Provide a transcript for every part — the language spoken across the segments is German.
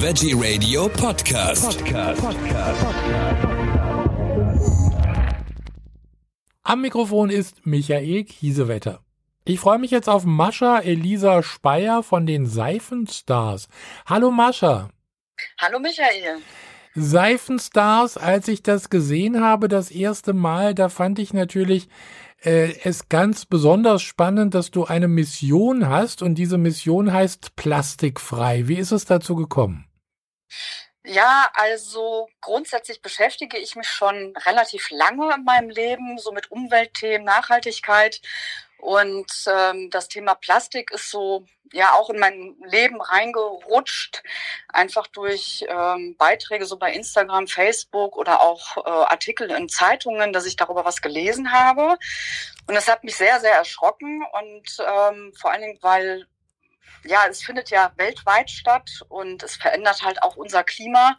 Veggie Radio Podcast. Podcast. Am Mikrofon ist Michael Kiesewetter. Ich freue mich jetzt auf Mascha Elisa Speyer von den Seifenstars. Hallo Mascha. Hallo Michael. Seifenstars, als ich das gesehen habe das erste Mal, da fand ich natürlich äh, es ganz besonders spannend, dass du eine Mission hast und diese Mission heißt plastikfrei. Wie ist es dazu gekommen? Ja, also grundsätzlich beschäftige ich mich schon relativ lange in meinem Leben so mit Umweltthemen, Nachhaltigkeit. Und ähm, das Thema Plastik ist so ja auch in mein Leben reingerutscht, einfach durch ähm, Beiträge so bei Instagram, Facebook oder auch äh, Artikel in Zeitungen, dass ich darüber was gelesen habe. Und das hat mich sehr, sehr erschrocken. Und ähm, vor allen Dingen, weil ja, es findet ja weltweit statt und es verändert halt auch unser Klima.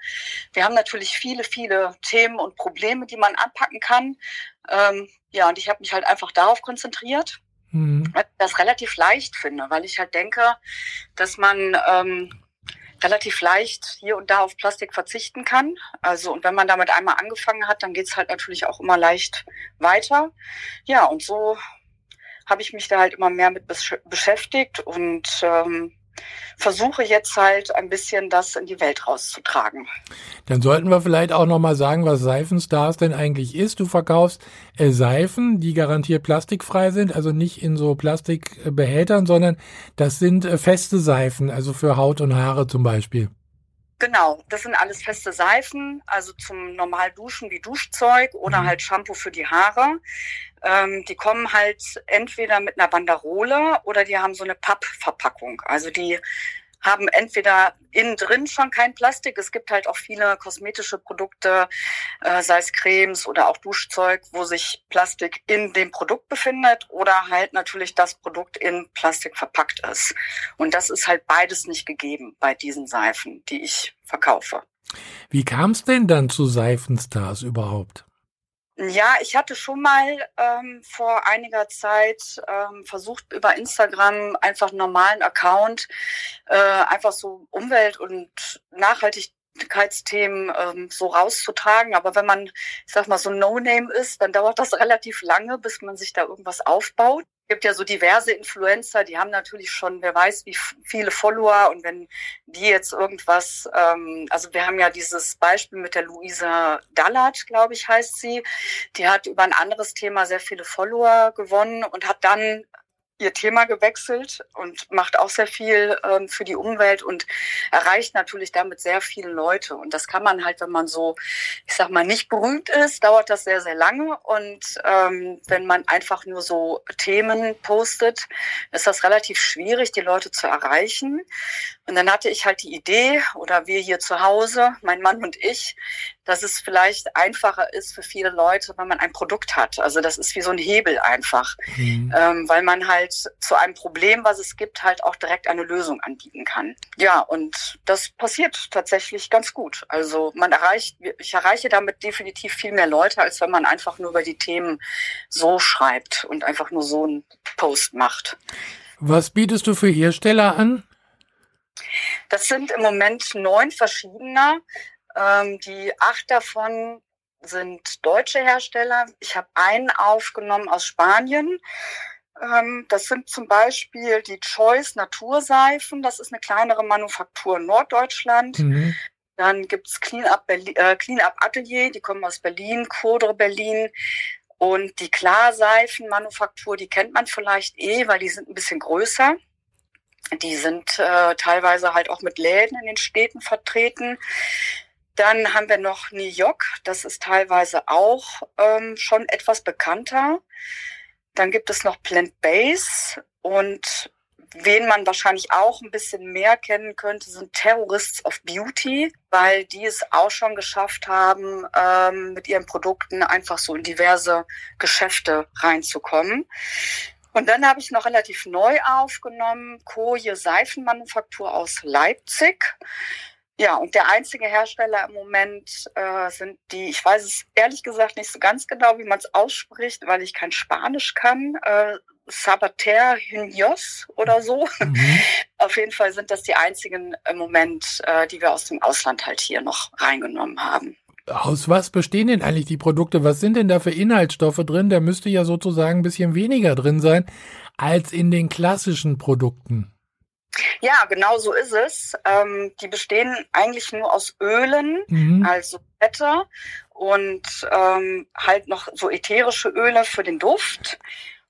Wir haben natürlich viele, viele Themen und Probleme, die man anpacken kann. Ähm, ja, und ich habe mich halt einfach darauf konzentriert Mhm. Das relativ leicht finde, weil ich halt denke, dass man ähm, relativ leicht hier und da auf Plastik verzichten kann. Also und wenn man damit einmal angefangen hat, dann geht's halt natürlich auch immer leicht weiter. Ja, und so habe ich mich da halt immer mehr mit besch beschäftigt und ähm, versuche jetzt halt ein bisschen das in die Welt rauszutragen. Dann sollten wir vielleicht auch noch mal sagen, was Seifenstars denn eigentlich ist. Du verkaufst äh, Seifen, die garantiert plastikfrei sind, also nicht in so Plastikbehältern, sondern das sind äh, feste Seifen, also für Haut und Haare zum Beispiel. Genau, das sind alles feste Seifen, also zum normal Duschen wie Duschzeug oder mhm. halt Shampoo für die Haare. Ähm, die kommen halt entweder mit einer Banderole oder die haben so eine Pappverpackung. Also die haben entweder innen drin schon kein Plastik. Es gibt halt auch viele kosmetische Produkte, äh, sei es Cremes oder auch Duschzeug, wo sich Plastik in dem Produkt befindet oder halt natürlich das Produkt in Plastik verpackt ist. Und das ist halt beides nicht gegeben bei diesen Seifen, die ich verkaufe. Wie kam es denn dann zu Seifenstars überhaupt? Ja, ich hatte schon mal ähm, vor einiger Zeit ähm, versucht, über Instagram einfach einen normalen Account, äh, einfach so Umwelt- und Nachhaltigkeitsthemen ähm, so rauszutragen. Aber wenn man, ich sag mal, so No-Name ist, dann dauert das relativ lange, bis man sich da irgendwas aufbaut gibt ja so diverse Influencer, die haben natürlich schon, wer weiß, wie viele Follower. Und wenn die jetzt irgendwas, ähm, also wir haben ja dieses Beispiel mit der Luisa Dallert, glaube ich, heißt sie, die hat über ein anderes Thema sehr viele Follower gewonnen und hat dann ihr Thema gewechselt und macht auch sehr viel ähm, für die Umwelt und erreicht natürlich damit sehr viele Leute. Und das kann man halt, wenn man so, ich sag mal, nicht berühmt ist, dauert das sehr, sehr lange. Und ähm, wenn man einfach nur so Themen postet, ist das relativ schwierig, die Leute zu erreichen. Und dann hatte ich halt die Idee, oder wir hier zu Hause, mein Mann und ich, dass es vielleicht einfacher ist für viele Leute, wenn man ein Produkt hat. Also das ist wie so ein Hebel einfach, mhm. ähm, weil man halt zu einem Problem, was es gibt, halt auch direkt eine Lösung anbieten kann. Ja, und das passiert tatsächlich ganz gut. Also man erreicht, ich erreiche damit definitiv viel mehr Leute, als wenn man einfach nur über die Themen so schreibt und einfach nur so einen Post macht. Was bietest du für Hersteller an? Das sind im Moment neun verschiedene. Ähm, die acht davon sind deutsche Hersteller. Ich habe einen aufgenommen aus Spanien. Ähm, das sind zum Beispiel die Choice Naturseifen. Das ist eine kleinere Manufaktur in Norddeutschland. Mhm. Dann gibt's Clean Up, Berlin, äh, Clean Up Atelier, die kommen aus Berlin, Codre Berlin. Und die Klarseifenmanufaktur, die kennt man vielleicht eh, weil die sind ein bisschen größer. Die sind äh, teilweise halt auch mit Läden in den Städten vertreten. Dann haben wir noch New York, das ist teilweise auch ähm, schon etwas bekannter. Dann gibt es noch Plant Base und wen man wahrscheinlich auch ein bisschen mehr kennen könnte, sind Terrorists of Beauty, weil die es auch schon geschafft haben, ähm, mit ihren Produkten einfach so in diverse Geschäfte reinzukommen. Und dann habe ich noch relativ neu aufgenommen, Koje Seifenmanufaktur aus Leipzig. Ja, und der einzige Hersteller im Moment äh, sind die, ich weiß es ehrlich gesagt nicht so ganz genau, wie man es ausspricht, weil ich kein Spanisch kann. Äh, Sabater Hynios oder so. Mhm. Auf jeden Fall sind das die einzigen im Moment, äh, die wir aus dem Ausland halt hier noch reingenommen haben. Aus was bestehen denn eigentlich die Produkte? Was sind denn da für Inhaltsstoffe drin? Da müsste ja sozusagen ein bisschen weniger drin sein als in den klassischen Produkten. Ja, genau so ist es. Ähm, die bestehen eigentlich nur aus Ölen, mhm. also Fette und ähm, halt noch so ätherische Öle für den Duft.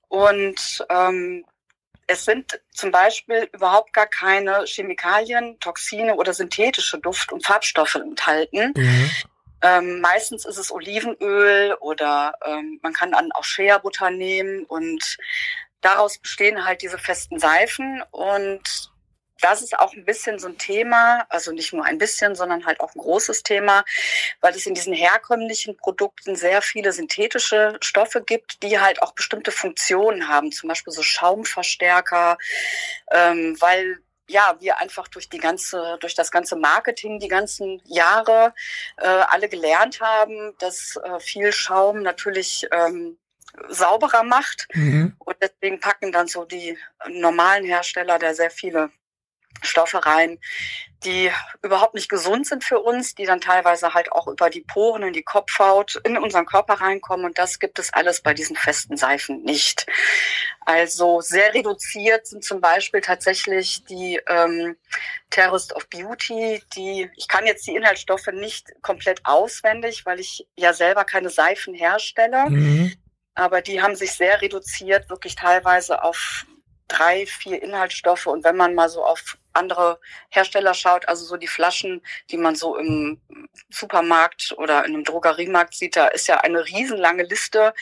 Und ähm, es sind zum Beispiel überhaupt gar keine Chemikalien, Toxine oder synthetische Duft- und Farbstoffe enthalten. Mhm. Ähm, meistens ist es Olivenöl oder ähm, man kann dann auch Shea-Butter nehmen und daraus bestehen halt diese festen Seifen und das ist auch ein bisschen so ein Thema, also nicht nur ein bisschen, sondern halt auch ein großes Thema, weil es in diesen herkömmlichen Produkten sehr viele synthetische Stoffe gibt, die halt auch bestimmte Funktionen haben, zum Beispiel so Schaumverstärker, ähm, weil ja, wir einfach durch die ganze, durch das ganze Marketing die ganzen Jahre äh, alle gelernt haben, dass äh, viel Schaum natürlich ähm, sauberer macht. Mhm. Und deswegen packen dann so die normalen Hersteller da sehr viele Stoffe rein, die überhaupt nicht gesund sind für uns, die dann teilweise halt auch über die Poren in die Kopfhaut in unseren Körper reinkommen. Und das gibt es alles bei diesen festen Seifen nicht. Also sehr reduziert sind zum Beispiel tatsächlich die ähm, Terrorist of Beauty, die, ich kann jetzt die Inhaltsstoffe nicht komplett auswendig, weil ich ja selber keine Seifen herstelle. Mhm. Aber die haben sich sehr reduziert, wirklich teilweise auf drei, vier Inhaltsstoffe. Und wenn man mal so auf andere Hersteller schaut, also so die Flaschen, die man so im Supermarkt oder in einem Drogeriemarkt sieht, da ist ja eine riesenlange Liste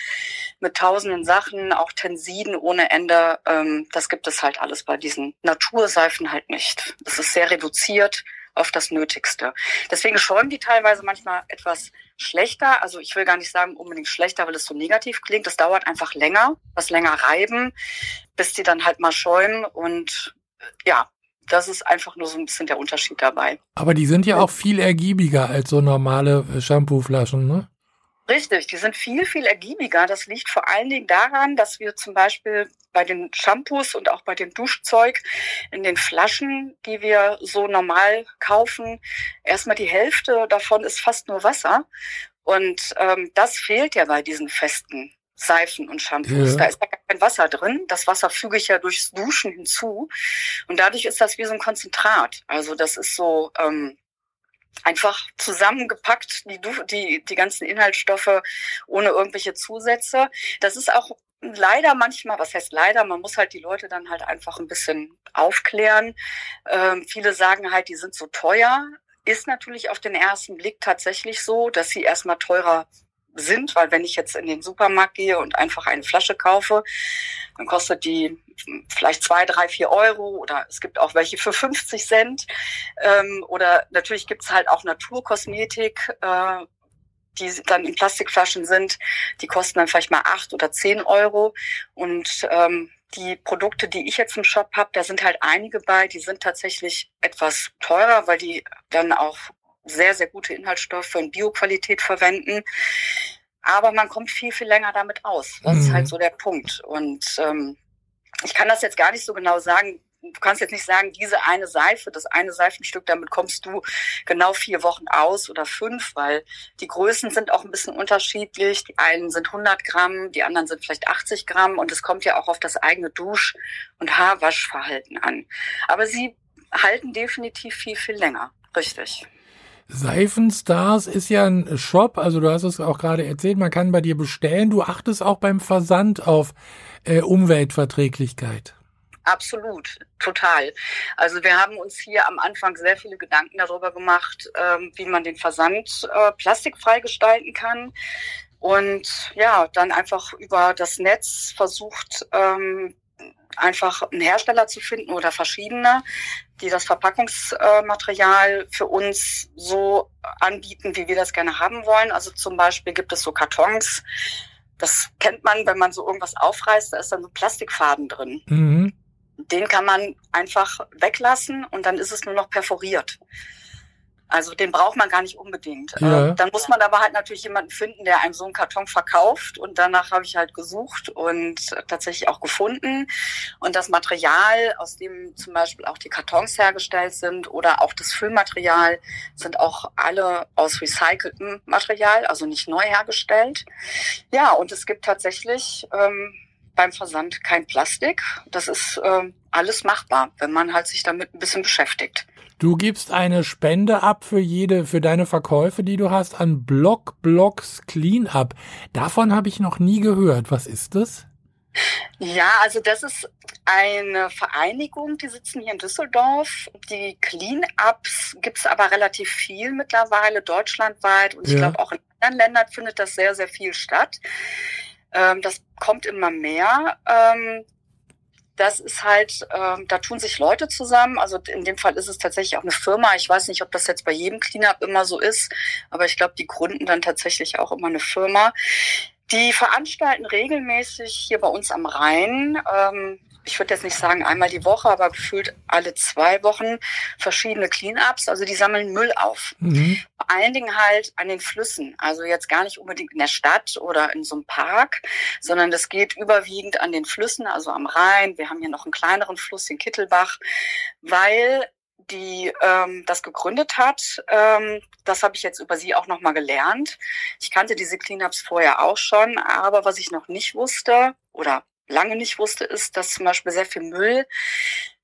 mit tausenden Sachen, auch Tensiden ohne Ende. Ähm, das gibt es halt alles bei diesen Naturseifen halt nicht. Das ist sehr reduziert auf das Nötigste. Deswegen schäumen die teilweise manchmal etwas schlechter. Also ich will gar nicht sagen unbedingt schlechter, weil es so negativ klingt. Das dauert einfach länger, was länger reiben, bis die dann halt mal schäumen. Und ja, das ist einfach nur so ein bisschen der Unterschied dabei. Aber die sind ja auch viel ergiebiger als so normale Shampooflaschen, ne? Richtig, die sind viel, viel ergiebiger. Das liegt vor allen Dingen daran, dass wir zum Beispiel bei den Shampoos und auch bei dem Duschzeug in den Flaschen, die wir so normal kaufen, erstmal die Hälfte davon ist fast nur Wasser. Und ähm, das fehlt ja bei diesen festen Seifen und Shampoos. Ja. Da ist ja gar kein Wasser drin. Das Wasser füge ich ja durchs Duschen hinzu. Und dadurch ist das wie so ein Konzentrat. Also das ist so, ähm, einfach zusammengepackt, die, die, die ganzen Inhaltsstoffe ohne irgendwelche Zusätze. Das ist auch leider manchmal, was heißt leider, man muss halt die Leute dann halt einfach ein bisschen aufklären. Ähm, viele sagen halt, die sind so teuer. Ist natürlich auf den ersten Blick tatsächlich so, dass sie erstmal teurer sind, weil wenn ich jetzt in den Supermarkt gehe und einfach eine Flasche kaufe, dann kostet die vielleicht zwei, drei, vier Euro oder es gibt auch welche für 50 Cent. Ähm, oder natürlich gibt's halt auch Naturkosmetik, äh, die dann in Plastikflaschen sind. Die kosten dann vielleicht mal acht oder zehn Euro. Und ähm, die Produkte, die ich jetzt im Shop habe, da sind halt einige bei, die sind tatsächlich etwas teurer, weil die dann auch sehr, sehr gute Inhaltsstoffe und Bioqualität verwenden. Aber man kommt viel, viel länger damit aus. Das mhm. ist halt mhm. so der Punkt. Und ähm, ich kann das jetzt gar nicht so genau sagen. Du kannst jetzt nicht sagen, diese eine Seife, das eine Seifenstück, damit kommst du genau vier Wochen aus oder fünf, weil die Größen sind auch ein bisschen unterschiedlich. Die einen sind 100 Gramm, die anderen sind vielleicht 80 Gramm und es kommt ja auch auf das eigene Dusch- und Haarwaschverhalten an. Aber sie halten definitiv viel, viel länger. Richtig. Seifenstars ist ja ein Shop, also du hast es auch gerade erzählt, man kann bei dir bestellen. Du achtest auch beim Versand auf äh, Umweltverträglichkeit. Absolut, total. Also wir haben uns hier am Anfang sehr viele Gedanken darüber gemacht, ähm, wie man den Versand äh, plastikfrei gestalten kann. Und ja, dann einfach über das Netz versucht, ähm, einfach einen Hersteller zu finden oder verschiedene, die das Verpackungsmaterial für uns so anbieten, wie wir das gerne haben wollen. Also zum Beispiel gibt es so Kartons. Das kennt man, wenn man so irgendwas aufreißt, da ist dann so Plastikfaden drin. Mhm. Den kann man einfach weglassen und dann ist es nur noch perforiert. Also den braucht man gar nicht unbedingt. Ja. Äh, dann muss man aber halt natürlich jemanden finden, der einem so einen Karton verkauft. Und danach habe ich halt gesucht und tatsächlich auch gefunden. Und das Material, aus dem zum Beispiel auch die Kartons hergestellt sind oder auch das Füllmaterial, sind auch alle aus recyceltem Material, also nicht neu hergestellt. Ja, und es gibt tatsächlich ähm, beim Versand kein Plastik. Das ist ähm, alles machbar, wenn man halt sich damit ein bisschen beschäftigt. Du gibst eine Spende ab für jede, für deine Verkäufe, die du hast, an Block Blocks Cleanup. Davon habe ich noch nie gehört. Was ist das? Ja, also das ist eine Vereinigung, die sitzen hier in Düsseldorf. Die Cleanups gibt es aber relativ viel mittlerweile, deutschlandweit. Und ich Ja. glaube, auch in anderen Ländern findet das sehr, sehr viel statt. Ähm, das kommt immer mehr. Ähm, das ist halt, ähm, da tun sich Leute zusammen. Also in dem Fall ist es tatsächlich auch eine Firma. Ich weiß nicht, ob das jetzt bei jedem Cleanup immer so ist, aber ich glaube, die gründen dann tatsächlich auch immer eine Firma. Die veranstalten regelmäßig hier bei uns am Rhein, ähm, ich würde jetzt nicht sagen einmal die Woche, aber gefühlt alle zwei Wochen verschiedene Cleanups. Also die sammeln Müll auf. Mhm. Vor allen Dingen halt an den Flüssen. Also jetzt gar nicht unbedingt in der Stadt oder in so einem Park, sondern das geht überwiegend an den Flüssen, also am Rhein. Wir haben hier noch einen kleineren Fluss, den Kittelbach, weil die ähm, das gegründet hat. Ähm, das habe ich jetzt über sie auch nochmal gelernt. Ich kannte diese Cleanups vorher auch schon, aber was ich noch nicht wusste oder lange nicht wusste, ist, dass zum Beispiel sehr viel Müll,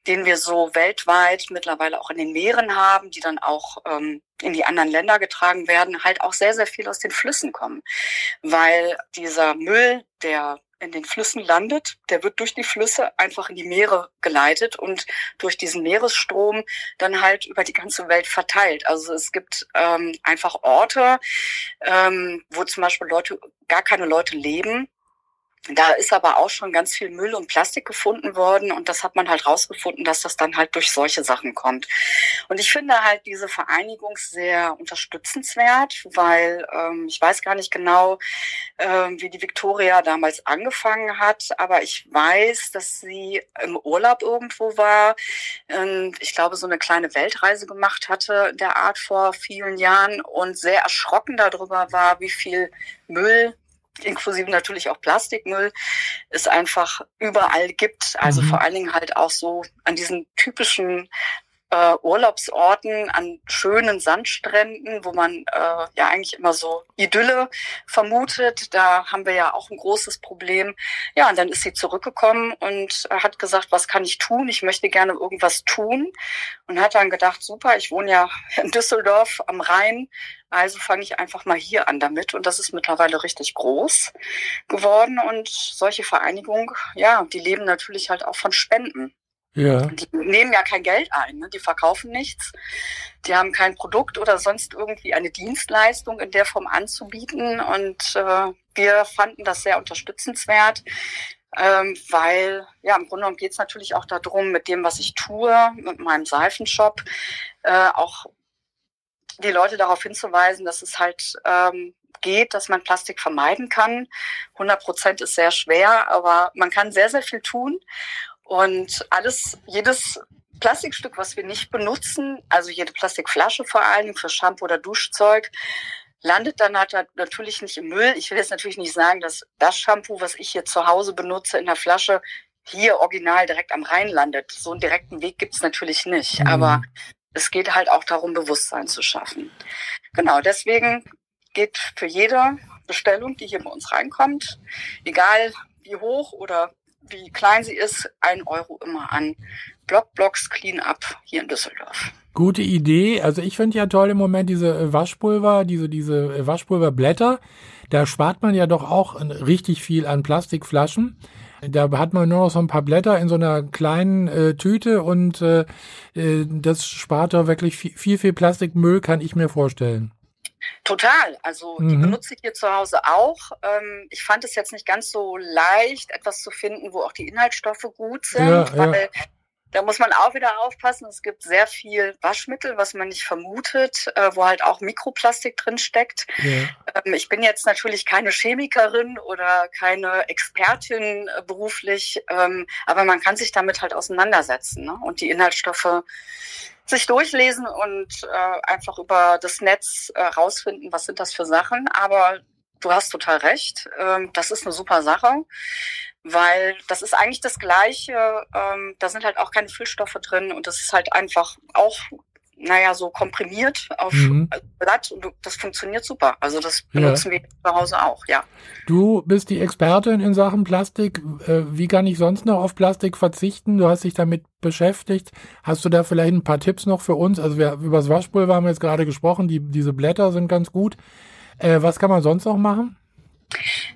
den wir so weltweit mittlerweile auch in den Meeren haben, die dann auch ähm, in die anderen Länder getragen werden, halt auch sehr, sehr viel aus den Flüssen kommen. Weil dieser Müll, der in den Flüssen landet, der wird durch die Flüsse einfach in die Meere geleitet und durch diesen Meeresstrom dann halt über die ganze Welt verteilt. Also es gibt ähm, einfach Orte, ähm, wo zum Beispiel Leute, gar keine Leute leben, da ist aber auch schon ganz viel Müll und Plastik gefunden worden und das hat man halt rausgefunden, dass das dann halt durch solche Sachen kommt. Und ich finde halt diese Vereinigung sehr unterstützenswert, weil ähm, ich weiß gar nicht genau, ähm, wie die Victoria damals angefangen hat, aber ich weiß, dass sie im Urlaub irgendwo war und ich glaube so eine kleine Weltreise gemacht hatte der Art vor vielen Jahren und sehr erschrocken darüber war, wie viel Müll inklusive natürlich auch Plastikmüll, es einfach überall gibt. Also Mhm. vor allen Dingen halt auch so an diesen typischen äh, Urlaubsorten, an schönen Sandstränden, wo man äh, ja eigentlich immer so Idylle vermutet. Da haben wir ja auch ein großes Problem. Ja, und dann ist sie zurückgekommen und äh, hat gesagt, was kann ich tun? Ich möchte gerne irgendwas tun. Und hat dann gedacht, super, ich wohne ja in Düsseldorf am Rhein. Also fange ich einfach mal hier an damit. Und das ist mittlerweile richtig groß geworden. Und solche Vereinigungen, ja, die leben natürlich halt auch von Spenden. Ja. Die nehmen ja kein Geld ein, ne? die verkaufen nichts, die haben kein Produkt oder sonst irgendwie eine Dienstleistung in der Form anzubieten. Und äh, wir fanden das sehr unterstützenswert, ähm, weil ja im Grunde genommen geht es natürlich auch darum, mit dem, was ich tue, mit meinem Seifenshop, äh, auch die Leute darauf hinzuweisen, dass es halt ähm, geht, dass man Plastik vermeiden kann. 100 Prozent ist sehr schwer, aber man kann sehr, sehr viel tun. Und alles, jedes Plastikstück, was wir nicht benutzen, also jede Plastikflasche vor allem für Shampoo oder Duschzeug, landet dann halt natürlich nicht im Müll. Ich will jetzt natürlich nicht sagen, dass das Shampoo, was ich hier zu Hause benutze in der Flasche, hier original direkt am Rhein landet. So einen direkten Weg gibt's natürlich nicht. Mhm. Aber es geht halt auch darum, Bewusstsein zu schaffen. Genau, deswegen geht für jede Bestellung, die hier bei uns reinkommt, egal wie hoch oder wie klein sie ist, ein Euro immer an Blockblocks Cleanup hier in Düsseldorf. Gute Idee. Also ich finde ja toll im Moment diese äh, Waschpulver, diese, diese äh, Waschpulverblätter. Da spart man ja doch auch äh, richtig viel an Plastikflaschen. Da hat man nur noch so ein paar Blätter in so einer kleinen äh, Tüte und äh, äh, das spart da wirklich viel, viel, viel Plastikmüll, kann ich mir vorstellen. Total. Also die Mhm. benutze ich hier zu Hause auch. Ähm, ich fand es jetzt nicht ganz so leicht, etwas zu finden, wo auch die Inhaltsstoffe gut sind, Ja, ja. Da muss man auch wieder aufpassen. Es gibt sehr viel Waschmittel, was man nicht vermutet, äh, wo halt auch Mikroplastik drin steckt. Ja. Ähm, ich bin jetzt natürlich keine Chemikerin oder keine Expertin äh, beruflich, ähm, aber man kann sich damit halt auseinandersetzen ne? und die Inhaltsstoffe sich durchlesen und äh, einfach über das Netz äh, rausfinden, was sind das für Sachen. Aber du hast total recht. Ähm, das ist eine super Sache, weil das ist eigentlich das Gleiche. Ähm, da sind halt auch keine Füllstoffe drin und das ist halt einfach auch naja, so komprimiert auf mhm. Blatt und das funktioniert super. Also das benutzen ja. wir zu Hause auch, ja. Du bist die Expertin in Sachen Plastik. Äh, wie kann ich sonst noch auf Plastik verzichten? Du hast dich damit beschäftigt. Hast du da vielleicht ein paar Tipps noch für uns? Also wir, über das Waschpulver haben wir jetzt gerade gesprochen. Die, diese Blätter sind ganz gut. Äh, was kann man sonst noch machen?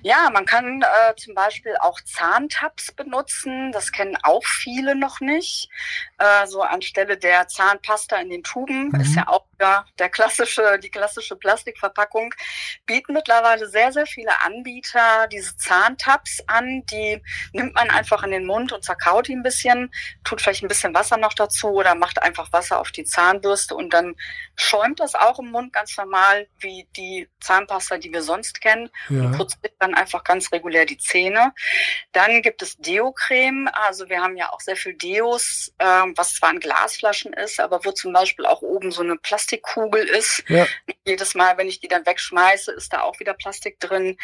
Ja, man kann äh, zum Beispiel auch Zahntabs benutzen. Das kennen auch viele noch nicht. Äh, so anstelle der Zahnpasta in den Tuben mhm. ist ja auch ja, der klassische, die klassische Plastikverpackung. Bieten mittlerweile sehr, sehr viele Anbieter diese Zahntabs an. Die nimmt man einfach in den Mund und zerkaut die ein bisschen, tut vielleicht ein bisschen Wasser noch dazu oder macht einfach Wasser auf die Zahnbürste und dann schäumt das auch im Mund ganz normal wie die Zahnpasta, die wir sonst kennen. Ja. Und putzt dann einfach ganz regulär die Zähne. Dann gibt es Deo-Creme. Also wir haben ja auch sehr viel Deos, äh, was zwar in Glasflaschen ist, aber wo zum Beispiel auch oben so eine Plastikkugel ist. Ja. Jedes Mal, wenn ich die dann wegschmeiße, ist da auch wieder Plastik drin.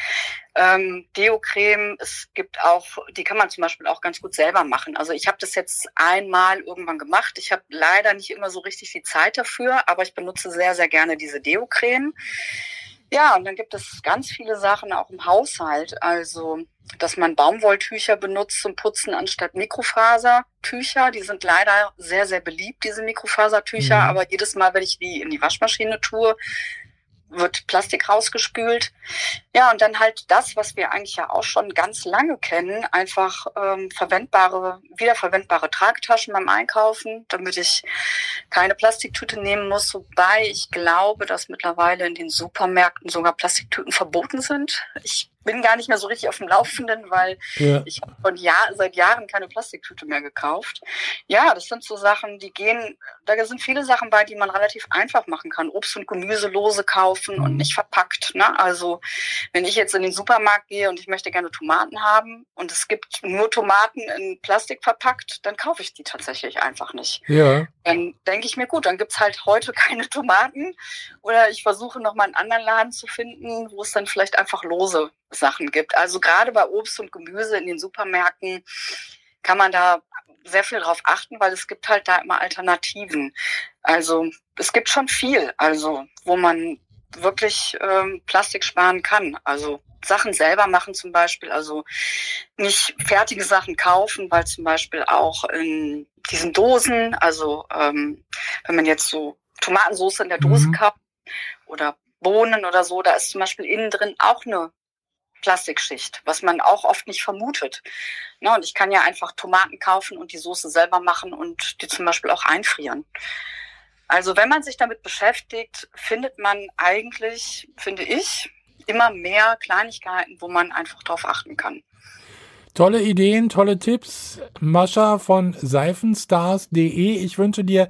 Ähm, Deo-Creme, es gibt auch, die kann man zum Beispiel auch ganz gut selber machen. Also ich habe das jetzt einmal irgendwann gemacht. Ich habe leider nicht immer so richtig die Zeit dafür, aber ich benutze sehr, sehr gerne diese Deo-Creme. Ja, und dann gibt es ganz viele Sachen auch im Haushalt. Also, dass man Baumwolltücher benutzt zum Putzen anstatt Mikrofasertücher. Die sind leider sehr, sehr beliebt, diese Mikrofasertücher. Mhm. Aber jedes Mal, wenn ich die in die Waschmaschine tue, wird Plastik rausgespült. Ja, und dann halt das, was wir eigentlich ja auch schon ganz lange kennen, einfach ähm, verwendbare, wiederverwendbare Tragtaschen beim Einkaufen, damit ich keine Plastiktüte nehmen muss. Wobei ich glaube, dass mittlerweile in den Supermärkten sogar Plastiktüten verboten sind. Ich bin gar nicht mehr so richtig auf dem Laufenden, weil ja. ich von Jahr, seit Jahren keine Plastiktüte mehr gekauft. Ja, das sind so Sachen, die gehen, da sind viele Sachen bei, die man relativ einfach machen kann. Obst und Gemüse lose kaufen und mhm. nicht verpackt. Ne? Also wenn ich jetzt in den Supermarkt gehe und ich möchte gerne Tomaten haben und es gibt nur Tomaten in Plastik verpackt, dann kaufe ich die tatsächlich einfach nicht. Ja. Dann denke ich mir, gut, dann gibt's halt heute keine Tomaten oder ich versuche nochmal einen anderen Laden zu finden, wo es dann vielleicht einfach lose Sachen gibt. Also gerade bei Obst und Gemüse in den Supermärkten kann man da sehr viel drauf achten, weil es gibt halt da immer Alternativen. Also es gibt schon viel, also wo man wirklich ähm, Plastik sparen kann. Also Sachen selber machen zum Beispiel, also nicht fertige Sachen kaufen, weil zum Beispiel auch in diesen Dosen, also ähm, wenn man jetzt so Tomatensauce in der Dose mhm. kauft oder Bohnen oder so, da ist zum Beispiel innen drin auch eine Plastikschicht, was man auch oft nicht vermutet. Ne, und ich kann ja einfach Tomaten kaufen und die Soße selber machen und die zum Beispiel auch einfrieren. Also wenn man sich damit beschäftigt, findet man eigentlich, finde ich, immer mehr Kleinigkeiten, wo man einfach drauf achten kann. Tolle Ideen, tolle Tipps. Mascha von seifenstars.de. Ich wünsche dir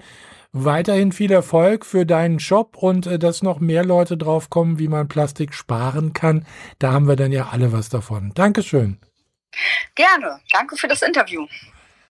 weiterhin viel Erfolg für deinen Shop und äh, dass noch mehr Leute drauf kommen, wie man Plastik sparen kann. Da haben wir dann ja alle was davon. Dankeschön. Gerne. Danke für das Interview.